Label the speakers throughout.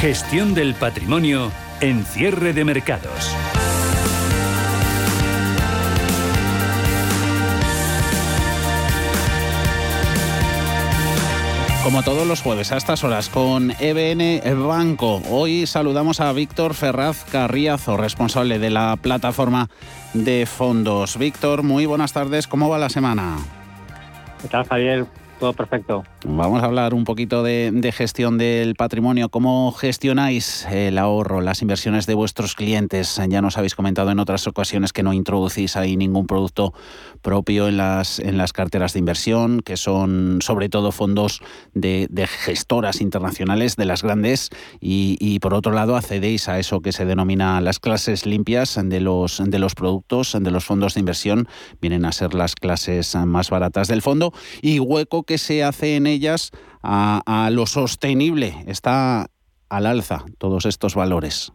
Speaker 1: Gestión del patrimonio en cierre de mercados.
Speaker 2: Como todos los jueves a estas horas con EBN Banco. Hoy saludamos a Víctor Ferraz Carriazo, responsable de la plataforma de fondos. Víctor, muy buenas tardes. ¿Cómo va la semana?
Speaker 3: ¿Qué tal, Javier? Todo perfecto.
Speaker 2: Vamos a hablar un poquito de, gestión del patrimonio. ¿Cómo gestionáis el ahorro, las inversiones de vuestros clientes? Ya nos habéis comentado en otras ocasiones que no introducís ahí ningún producto propio en las, en las carteras de inversión, que son sobre todo fondos de, gestoras internacionales, de las grandes, y, por otro lado accedéis a eso que se denomina las clases limpias de los, de los productos, de los fondos de inversión. Vienen a ser las clases más baratas del fondo y hueco que se hace en ellas a, lo sostenible. Está al alza todos estos valores.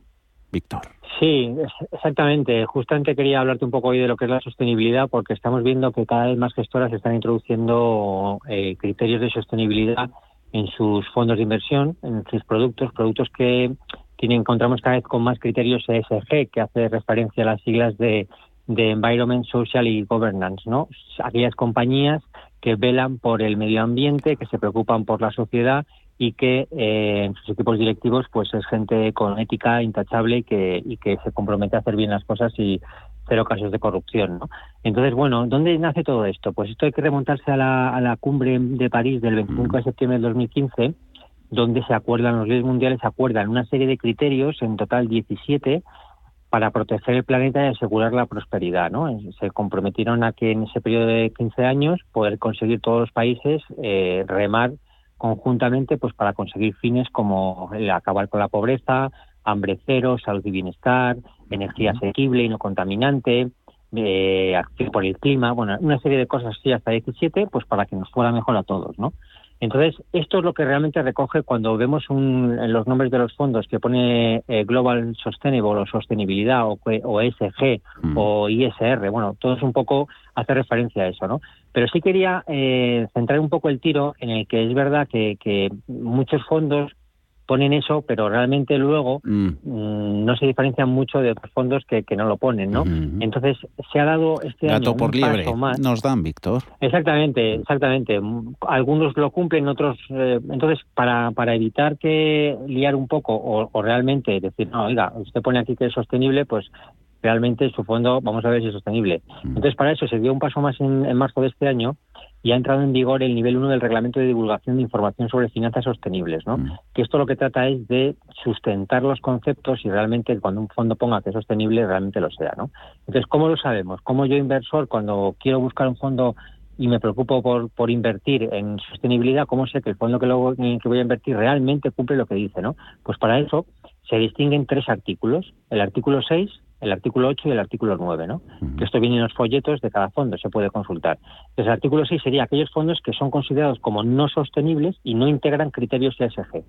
Speaker 2: Víctor.
Speaker 3: Sí, exactamente. Justamente quería hablarte un poco hoy de lo que es la sostenibilidad, porque estamos viendo que cada vez más gestoras están introduciendo eh, criterios de sostenibilidad en sus fondos de inversión, en sus productos, productos que tienen, encontramos cada vez con más criterios ESG, que hace referencia a las siglas de, de Environment, Social y Governance, ¿no? Aquellas compañías que velan por el medio ambiente, que se preocupan por la sociedad y que eh, en sus equipos directivos pues es gente con ética intachable y que, y que se compromete a hacer bien las cosas y cero casos de corrupción. ¿no? Entonces, bueno, ¿dónde nace todo esto? Pues esto hay que remontarse a la, a la cumbre de París del 25 de septiembre del 2015, donde se acuerdan, los líderes mundiales acuerdan una serie de criterios, en total 17, para proteger el planeta y asegurar la prosperidad. ¿no? Se comprometieron a que en ese periodo de 15 años poder conseguir todos los países eh, remar conjuntamente pues para conseguir fines como acabar con la pobreza, hambre cero, salud y bienestar, energía asequible y no contaminante, eh, acción por el clima, bueno, una serie de cosas así hasta 17, pues para que nos fuera mejor a todos, ¿no? Entonces, esto es lo que realmente recoge cuando vemos en los nombres de los fondos que pone eh, Global Sustainable o Sostenibilidad o, o ESG mm. o ISR. Bueno, todo es un poco hace referencia a eso, ¿no? Pero sí quería eh, centrar un poco el tiro en el que es verdad que muchos fondos ponen eso, pero realmente luego mm. Mm, no se diferencian mucho de otros fondos que, no lo ponen, ¿no? Entonces se ha dado este
Speaker 2: año por liebre más. nos dan, Víctor.
Speaker 3: Exactamente, exactamente. Algunos lo cumplen, otros. Eh, entonces para para evitar que liar un poco o, realmente decir no, oiga, usted pone aquí que es sostenible, pues realmente su fondo vamos a ver si es sostenible. Mm. Entonces para eso se dio un paso más en marzo de este año y ha entrado en vigor el nivel 1 del Reglamento de Divulgación de Información sobre Finanzas Sostenibles, ¿no? Mm. Que esto lo que trata es de sustentar los conceptos y realmente cuando un fondo ponga que es sostenible, realmente lo sea, ¿no? Entonces, ¿cómo lo sabemos? ¿Cómo yo, inversor, cuando quiero buscar un fondo y me preocupo por, por invertir en sostenibilidad, ¿cómo sé que el fondo que, luego, que voy a invertir realmente cumple lo que dice, ¿no? Pues para eso se distinguen tres artículos. El artículo 6, el artículo 8 y el artículo 9, ¿no? Que esto viene en los folletos de cada fondo, se puede consultar. Entonces, el artículo 6 sería aquellos fondos que son considerados como no sostenibles y no integran criterios ESG,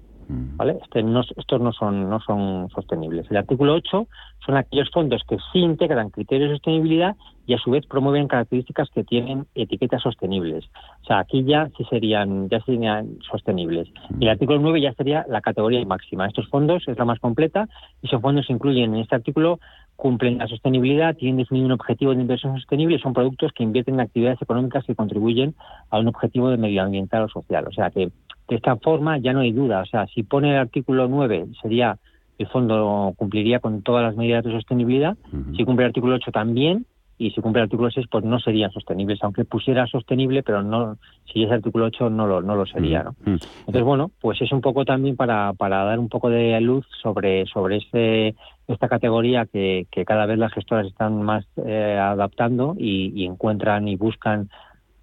Speaker 3: ¿vale? Este no, estos no son, no son sostenibles. El artículo 8 son aquellos fondos que sí integran criterios de sostenibilidad y a su vez promueven características que tienen etiquetas sostenibles. O sea, aquí ya sí serían, ya serían sostenibles. Y el artículo 9 ya sería la categoría máxima. Estos fondos es la más completa y esos fondos incluyen en este artículo cumplen la sostenibilidad, tienen definido un objetivo de inversión sostenible y son productos que invierten en actividades económicas que contribuyen a un objetivo de medioambiental o social. O sea que de esta forma ya no hay duda. O sea, si pone el artículo 9 sería el fondo cumpliría con todas las medidas de sostenibilidad. Si cumple el artículo 8 también, y si cumple el artículo 6 pues no serían sostenibles, aunque pusiera sostenible, pero no si es artículo 8 no lo, no lo sería. ¿no? Mm, mm. Entonces, bueno, pues es un poco también para, para dar un poco de luz sobre, sobre este, esta categoría que, que cada vez las gestoras están más eh, adaptando y encuentran y buscan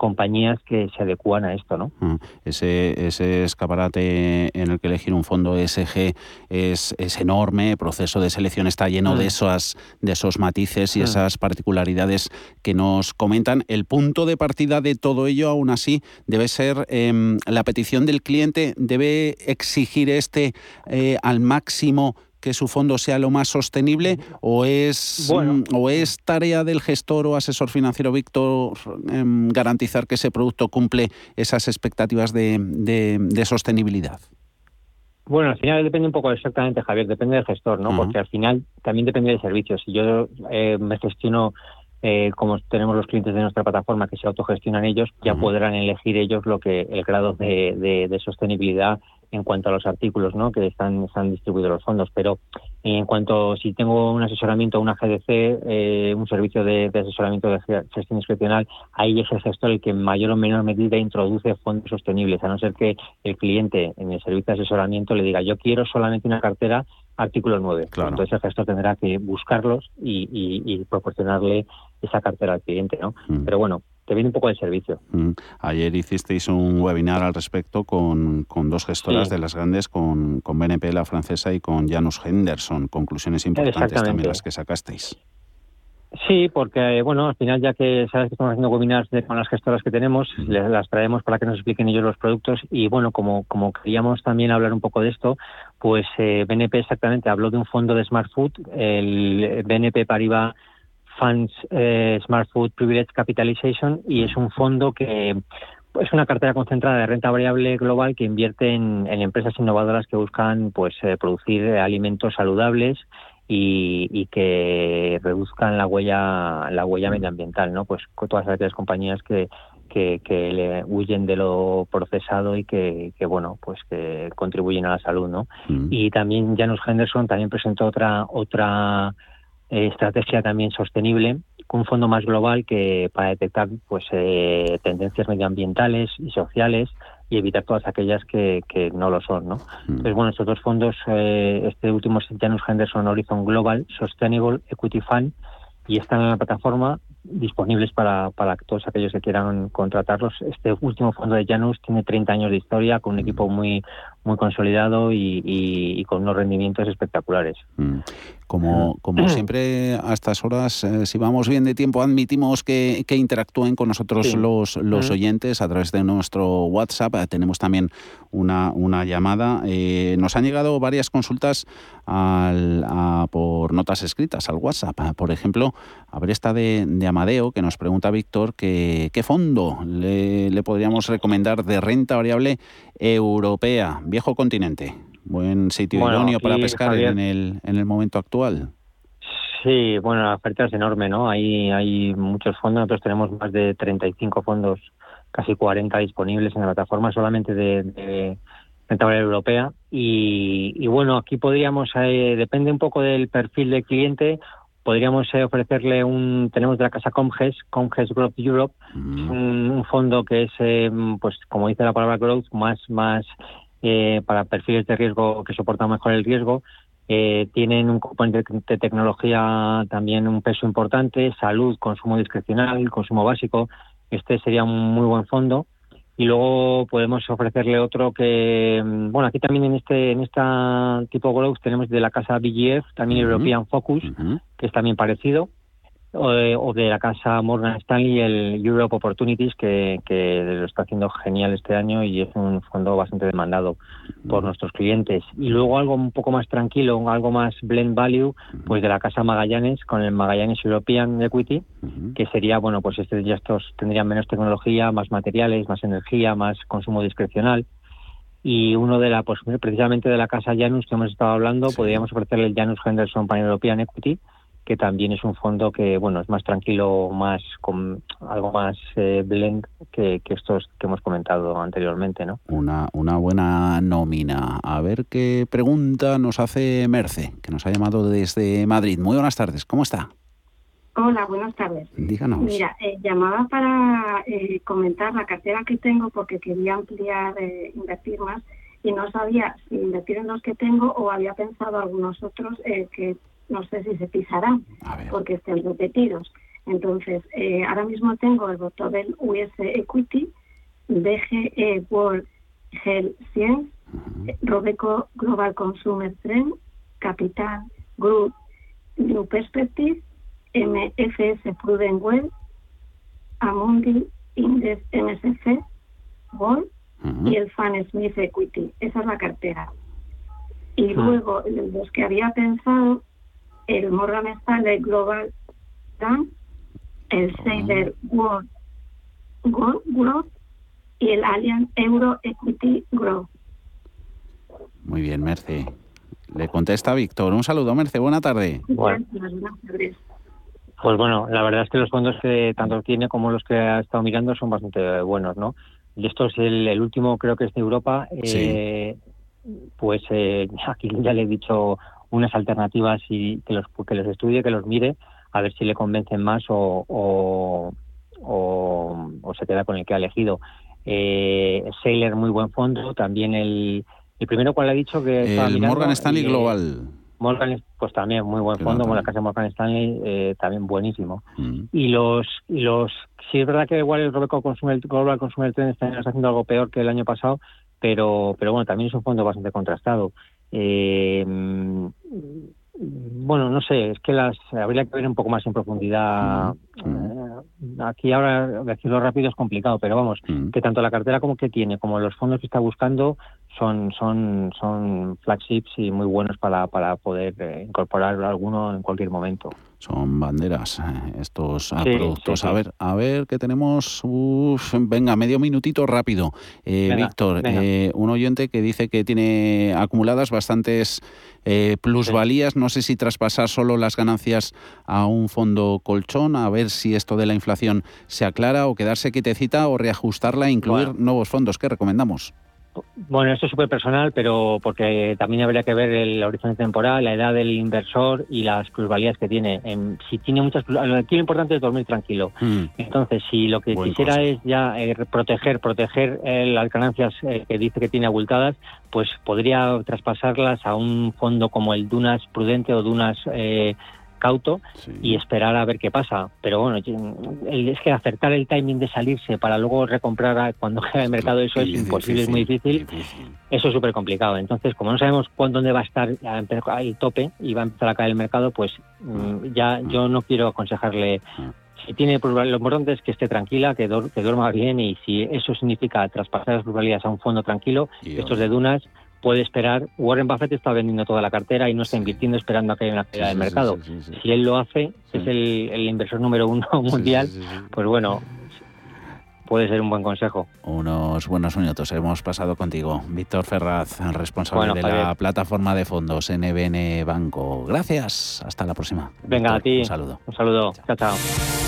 Speaker 3: compañías que se adecúan a esto, ¿no? Mm,
Speaker 2: ese, ese escaparate en el que elegir un fondo ESG es, es enorme, el proceso de selección está lleno de, mm. esos, de esos matices y mm. esas particularidades que nos comentan. El punto de partida de todo ello, aún así, debe ser em, la petición del cliente, debe exigir este eh, al máximo que su fondo sea lo más sostenible o es, mm, o es tarea del gestor o asesor financiero Víctor em, garantizar que ese producto cumple esas expectativas de, de, sostenibilidad?
Speaker 3: Bueno, al final depende un poco exactamente, Javier, depende del gestor, ¿no? Porque al final también depende del servicio. Si yo eh, me gestiono eh, como tenemos los clientes de nuestra plataforma que se autogestionan ellos, ya podrán elegir ellos lo que el grado de, de, sostenibilidad en cuanto a los artículos ¿no? que están, están distribuidos los fondos. Pero en cuanto si tengo un asesoramiento, una GDC, eh, un servicio de, asesoramiento de gestión discrecional, ahí es el gestor el que en mayor o menor medida introduce fondos sostenibles, a no ser que el cliente en el servicio de asesoramiento le diga yo quiero solamente una cartera artículo 9. Entonces el gestor tendrá que buscarlos y, proporcionarle esa cartera al cliente, ¿no? Mm. Pero bueno, te viene un poco de servicio.
Speaker 2: Mm. Ayer hicisteis un webinar al respecto con, dos gestoras de las grandes, con, con BNP, la francesa, y con Janus Henderson. Conclusiones importantes también las que sacasteis.
Speaker 3: Sí, porque bueno, al final ya que sabes que estamos haciendo webinars con las gestoras que tenemos, las traemos para que nos expliquen ellos los productos y bueno, como, como queríamos también hablar un poco de esto, pues eh, BNP exactamente habló de un fondo de Smart Food, el BNP Paribas Funds eh, Smart Food Privilege Capitalization y es un fondo que es una cartera concentrada de renta variable global que invierte en, empresas innovadoras que buscan pues eh, producir alimentos saludables y, que reduzcan la huella la huella mm. medioambiental no pues con todas aquellas compañías que que, le huyen de lo procesado y que, bueno pues que contribuyen a la salud no mm. y también Janus Henderson también presentó otra otra eh, estrategia también sostenible un fondo más global que para detectar pues eh, tendencias medioambientales y sociales y evitar todas aquellas que, que no lo son. ¿no? Mm. Entonces, bueno, estos dos fondos, eh, este último es Janus Henderson Horizon Global Sustainable Equity Fund y están en la plataforma disponibles para, para todos aquellos que quieran contratarlos. Este último fondo de Janus tiene 30 años de historia, con un mm. equipo muy, muy consolidado y, y, con unos rendimientos espectaculares.
Speaker 2: Mm. Como, como siempre, a estas horas, eh, si vamos bien de tiempo, admitimos que, que interactúen con nosotros los, los oyentes a través de nuestro WhatsApp. Eh, tenemos también una, una llamada. Eh, nos han llegado varias consultas al, por notas escritas al WhatsApp. Por ejemplo, a ver esta de, de Amadeo, que nos pregunta Víctor que, qué fondo le, le podríamos recomendar de renta variable europea, viejo continente. Buen sitio idóneo para pescar en, el, en el momento actual.
Speaker 3: Sí, bueno, la oferta es enorme, ¿no? Hay, hay muchos fondos, nosotros tenemos más de 35 fondos, casi 40 disponibles en la plataforma solamente de, de renta europea. Y, y, bueno, aquí podríamos, eh, depende un poco del perfil del cliente, podríamos eh, ofrecerle un, tenemos de la casa Comges, Comges Growth Europe, mm. un, fondo que es, eh, pues como dice la palabra growth, más, más eh, para perfiles de riesgo que soportan mejor el riesgo. tienen un componente de tecnología también un peso importante, salud, consumo discrecional, consumo básico. Este sería un muy buen fondo y luego podemos ofrecerle otro que mm, bueno aquí también en este en esta tipo growth tenemos de la casa BGF también European Focus que es también parecido o de, la casa Morgan Stanley el Europe Opportunities que, que, lo está haciendo genial este año y es un fondo bastante demandado por nuestros clientes. Y luego algo un poco más tranquilo algo más blend value pues de la casa Magallanes con el Magallanes European Equity que sería bueno pues este ya estos tendrían menos tecnología más materiales más energía más consumo discrecional. Y uno de la pues precisamente de la casa Janus que hemos estado hablando podríamos ofrecerle el Janus Henderson Pan European Equity que también es un fondo que bueno es más tranquilo, más con algo más eh, blend que, estos que hemos comentado anteriormente, ¿no?
Speaker 2: Una, una buena nómina. A ver qué pregunta nos hace Merce, que nos ha llamado desde Madrid. Muy buenas tardes, ¿cómo está?
Speaker 4: Hola, buenas tardes.
Speaker 2: Díganos.
Speaker 4: Mira, eh, llamaba para eh, comentar la cartera que tengo porque quería ampliar, invertir más y no sabía si invertir en los que tengo o había pensado algunos otros que no sé si se pisarán porque estén repetidos. Entonces, eh, ahora mismo tengo el voto del US Equity, BGE World Health Science, Robeco Global Consumer Trend, Capital Group New Perspective, MFS Prudent Well, Amundi Index MSC World y el Fan Smith Equity. Esa es la cartera. Y luego, los que había pensado el Morgan Stanley Global Dan, el Saber World Growth y el Allianz Euro Equity Growth.
Speaker 2: Muy bien, Merce. Le contesta Víctor. Un saludo, Merce. Buena tarde.
Speaker 3: Bueno. Pues bueno, la verdad es que los fondos que tanto tiene como los que ha estado mirando son bastante buenos, ¿no? Y esto es el, último, creo que es de Europa. Eh, pues eh, aquí ya le he dicho unas alternativas y que los, que los estudie, que los mire, a ver si le convencen más o, o, o, se queda con el que ha elegido. Eh, Sailor, muy buen fondo. También el, el primero, ¿cuál ha dicho? que
Speaker 2: El Morgan Stanley Global.
Speaker 3: Morgan, pues también muy buen fondo, como la casa Morgan Stanley, eh, también buenísimo. Mm. Y los, los, sí es verdad que igual el Robeco Consumer, Global Consumer Trend está haciendo algo peor que el año pasado, pero, pero bueno, también es un fondo bastante contrastado. Eh, bueno, no sé, es que las habría que ver un poco más en profundidad. Eh, aquí ahora decirlo rápido es complicado, pero vamos, que tanto la cartera como que tiene, como los fondos que está buscando, son son son flagships y muy buenos para, para poder eh, incorporar alguno en cualquier momento
Speaker 2: son banderas eh, estos productos. A ver, a ver que tenemos. venga, medio minutito rápido. Eh, Víctor, eh, un oyente que dice que tiene acumuladas bastantes plusvalías. No sé si traspasar solo las ganancias a un fondo colchón, a ver si esto de la inflación se aclara o quedarse quietecita o reajustarla e incluir nuevos fondos. ¿Qué recomendamos?
Speaker 3: Bueno, esto es súper personal, pero porque también habría que ver el horizonte temporal, la edad del inversor y las plusvalías que tiene. si tiene muchas aquí lo importante es dormir tranquilo. Mm. Entonces, si lo que quisiera es ya eh, proteger, proteger eh, las ganancias eh, que dice que tiene abultadas, pues podría traspasarlas a un fondo como el Dunas Prudente o Dunas cauto y esperar a ver qué pasa. Pero bueno, es que acertar el timing de salirse para luego recomprar cuando queda el mercado, eso es imposible, es muy difícil. Eso es súper complicado. Entonces, como no sabemos cuándo dónde va a estar el tope y va a empezar a caer el mercado, pues mm, ya yo no quiero aconsejarle si tiene lo importante es que esté tranquila, que, duerma bien y si eso significa traspasar las probabilidades a un fondo tranquilo, estos de dunas, puede esperar. Warren Buffett está vendiendo toda la cartera y no está invirtiendo esperando a que haya una caída del mercado. si él lo hace, es el, inversor número uno mundial, pues bueno, puede ser un buen consejo.
Speaker 2: Unos buenos minutos hemos pasado contigo. Víctor Ferraz, responsable de la plataforma de fondos NBN Banco. Gracias. Hasta la próxima.
Speaker 3: Venga, a ti.
Speaker 2: Un saludo.
Speaker 3: Un saludo. chao. chao.